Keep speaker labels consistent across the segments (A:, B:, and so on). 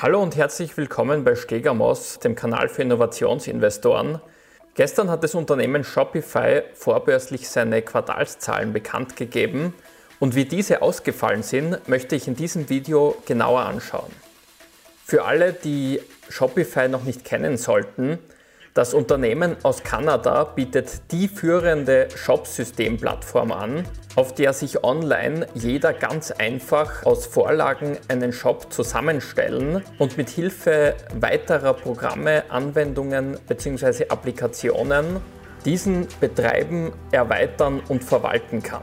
A: Hallo und herzlich willkommen bei Stegamos, dem Kanal für Innovationsinvestoren. Gestern hat das Unternehmen Shopify vorbörslich seine Quartalszahlen bekannt gegeben und wie diese ausgefallen sind, möchte ich in diesem Video genauer anschauen. Für alle, die Shopify noch nicht kennen sollten, das Unternehmen aus Kanada bietet die führende Shop-System-Plattform an, auf der sich online jeder ganz einfach aus Vorlagen einen Shop zusammenstellen und mit Hilfe weiterer Programme, Anwendungen bzw. Applikationen diesen betreiben, erweitern und verwalten kann.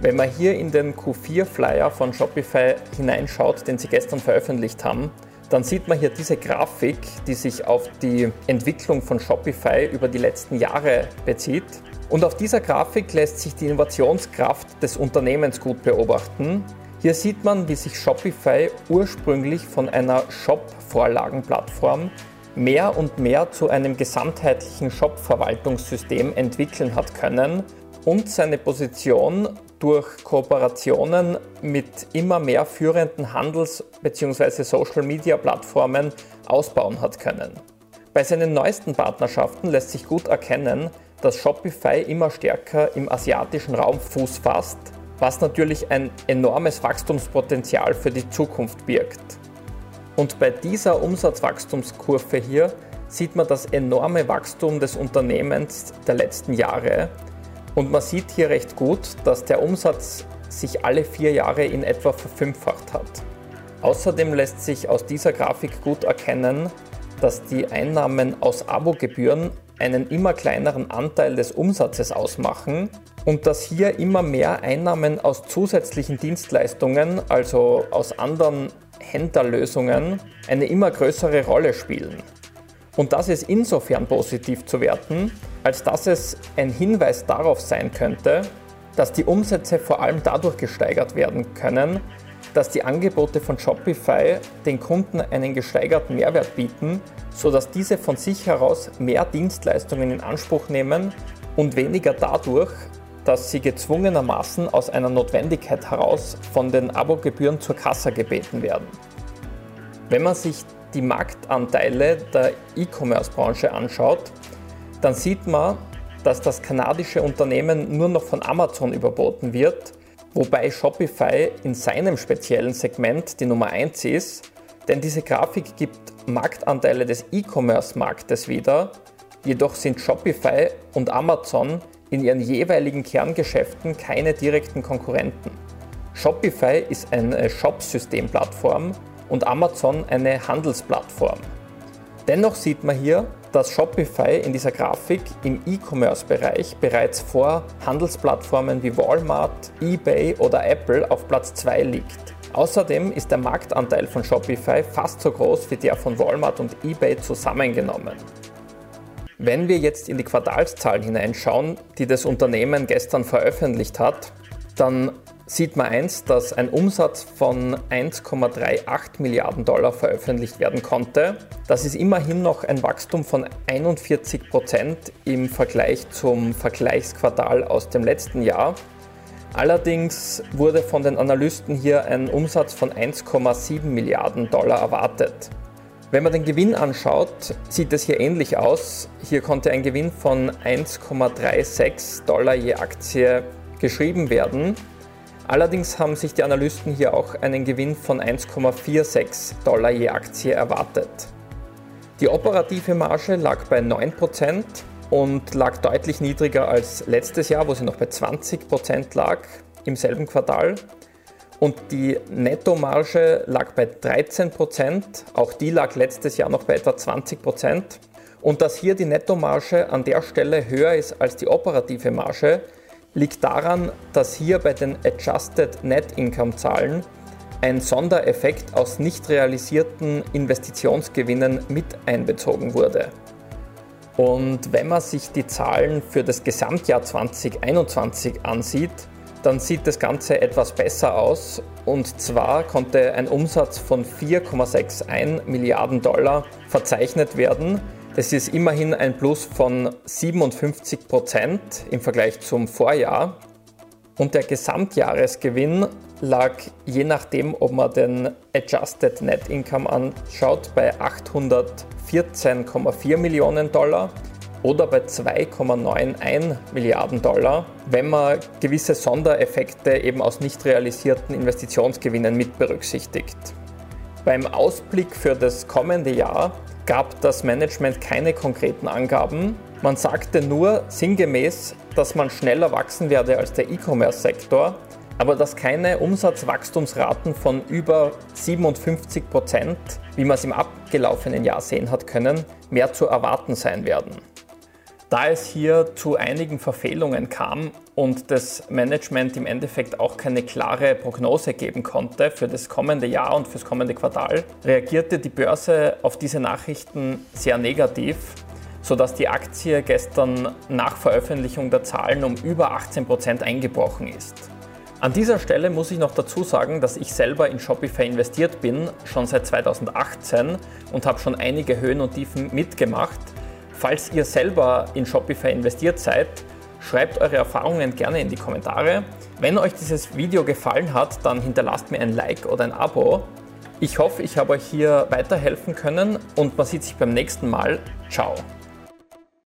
A: Wenn man hier in den Q4-Flyer von Shopify hineinschaut, den sie gestern veröffentlicht haben, dann sieht man hier diese Grafik, die sich auf die Entwicklung von Shopify über die letzten Jahre bezieht. Und auf dieser Grafik lässt sich die Innovationskraft des Unternehmens gut beobachten. Hier sieht man, wie sich Shopify ursprünglich von einer Shop-Vorlagenplattform mehr und mehr zu einem gesamtheitlichen Shop-Verwaltungssystem entwickeln hat können und seine Position durch Kooperationen mit immer mehr führenden Handels- bzw. Social-Media-Plattformen ausbauen hat können. Bei seinen neuesten Partnerschaften lässt sich gut erkennen, dass Shopify immer stärker im asiatischen Raum Fuß fasst, was natürlich ein enormes Wachstumspotenzial für die Zukunft birgt. Und bei dieser Umsatzwachstumskurve hier sieht man das enorme Wachstum des Unternehmens der letzten Jahre und man sieht hier recht gut, dass der Umsatz sich alle vier Jahre in etwa verfünffacht hat. Außerdem lässt sich aus dieser Grafik gut erkennen, dass die Einnahmen aus Abogebühren einen immer kleineren Anteil des Umsatzes ausmachen und dass hier immer mehr Einnahmen aus zusätzlichen Dienstleistungen, also aus anderen Händlerlösungen, eine immer größere Rolle spielen. Und das ist insofern positiv zu werten, als dass es ein Hinweis darauf sein könnte, dass die Umsätze vor allem dadurch gesteigert werden können, dass die Angebote von Shopify den Kunden einen gesteigerten Mehrwert bieten, sodass diese von sich heraus mehr Dienstleistungen in Anspruch nehmen und weniger dadurch, dass sie gezwungenermaßen aus einer Notwendigkeit heraus von den Abogebühren zur Kasse gebeten werden. Wenn man sich die Marktanteile der E-Commerce-Branche anschaut, dann sieht man, dass das kanadische Unternehmen nur noch von Amazon überboten wird, wobei Shopify in seinem speziellen Segment die Nummer 1 ist, denn diese Grafik gibt Marktanteile des E-Commerce-Marktes wieder, jedoch sind Shopify und Amazon in ihren jeweiligen Kerngeschäften keine direkten Konkurrenten. Shopify ist eine Shop-System-Plattform, und Amazon eine Handelsplattform. Dennoch sieht man hier, dass Shopify in dieser Grafik im E-Commerce-Bereich bereits vor Handelsplattformen wie Walmart, eBay oder Apple auf Platz 2 liegt. Außerdem ist der Marktanteil von Shopify fast so groß wie der von Walmart und eBay zusammengenommen. Wenn wir jetzt in die Quartalszahlen hineinschauen, die das Unternehmen gestern veröffentlicht hat, dann sieht man eins, dass ein Umsatz von 1,38 Milliarden Dollar veröffentlicht werden konnte. Das ist immerhin noch ein Wachstum von 41 Prozent im Vergleich zum Vergleichsquartal aus dem letzten Jahr. Allerdings wurde von den Analysten hier ein Umsatz von 1,7 Milliarden Dollar erwartet. Wenn man den Gewinn anschaut, sieht es hier ähnlich aus. Hier konnte ein Gewinn von 1,36 Dollar je Aktie geschrieben werden. Allerdings haben sich die Analysten hier auch einen Gewinn von 1,46 Dollar je Aktie erwartet. Die operative Marge lag bei 9% und lag deutlich niedriger als letztes Jahr, wo sie noch bei 20% lag im selben Quartal. Und die Nettomarge lag bei 13%, auch die lag letztes Jahr noch bei etwa 20%. Und dass hier die Nettomarge an der Stelle höher ist als die operative Marge, liegt daran, dass hier bei den Adjusted Net Income Zahlen ein Sondereffekt aus nicht realisierten Investitionsgewinnen mit einbezogen wurde. Und wenn man sich die Zahlen für das Gesamtjahr 2021 ansieht, dann sieht das Ganze etwas besser aus. Und zwar konnte ein Umsatz von 4,61 Milliarden Dollar verzeichnet werden, das ist immerhin ein Plus von 57 Prozent im Vergleich zum Vorjahr. und der Gesamtjahresgewinn lag je nachdem, ob man den Adjusted Net Income anschaut, bei 814,4 Millionen Dollar oder bei 2,91 Milliarden Dollar, wenn man gewisse Sondereffekte eben aus nicht realisierten Investitionsgewinnen mit berücksichtigt. Beim Ausblick für das kommende Jahr gab das Management keine konkreten Angaben. Man sagte nur sinngemäß, dass man schneller wachsen werde als der E-Commerce-Sektor, aber dass keine Umsatzwachstumsraten von über 57 Prozent, wie man es im abgelaufenen Jahr sehen hat können, mehr zu erwarten sein werden. Da es hier zu einigen Verfehlungen kam und das Management im Endeffekt auch keine klare Prognose geben konnte für das kommende Jahr und fürs kommende Quartal, reagierte die Börse auf diese Nachrichten sehr negativ, sodass die Aktie gestern nach Veröffentlichung der Zahlen um über 18 Prozent eingebrochen ist. An dieser Stelle muss ich noch dazu sagen, dass ich selber in Shopify investiert bin, schon seit 2018 und habe schon einige Höhen und Tiefen mitgemacht Falls ihr selber in Shopify investiert seid, schreibt eure Erfahrungen gerne in die Kommentare. Wenn euch dieses Video gefallen hat, dann hinterlasst mir ein Like oder ein Abo. Ich hoffe, ich habe euch hier weiterhelfen können und man sieht sich beim nächsten Mal. Ciao.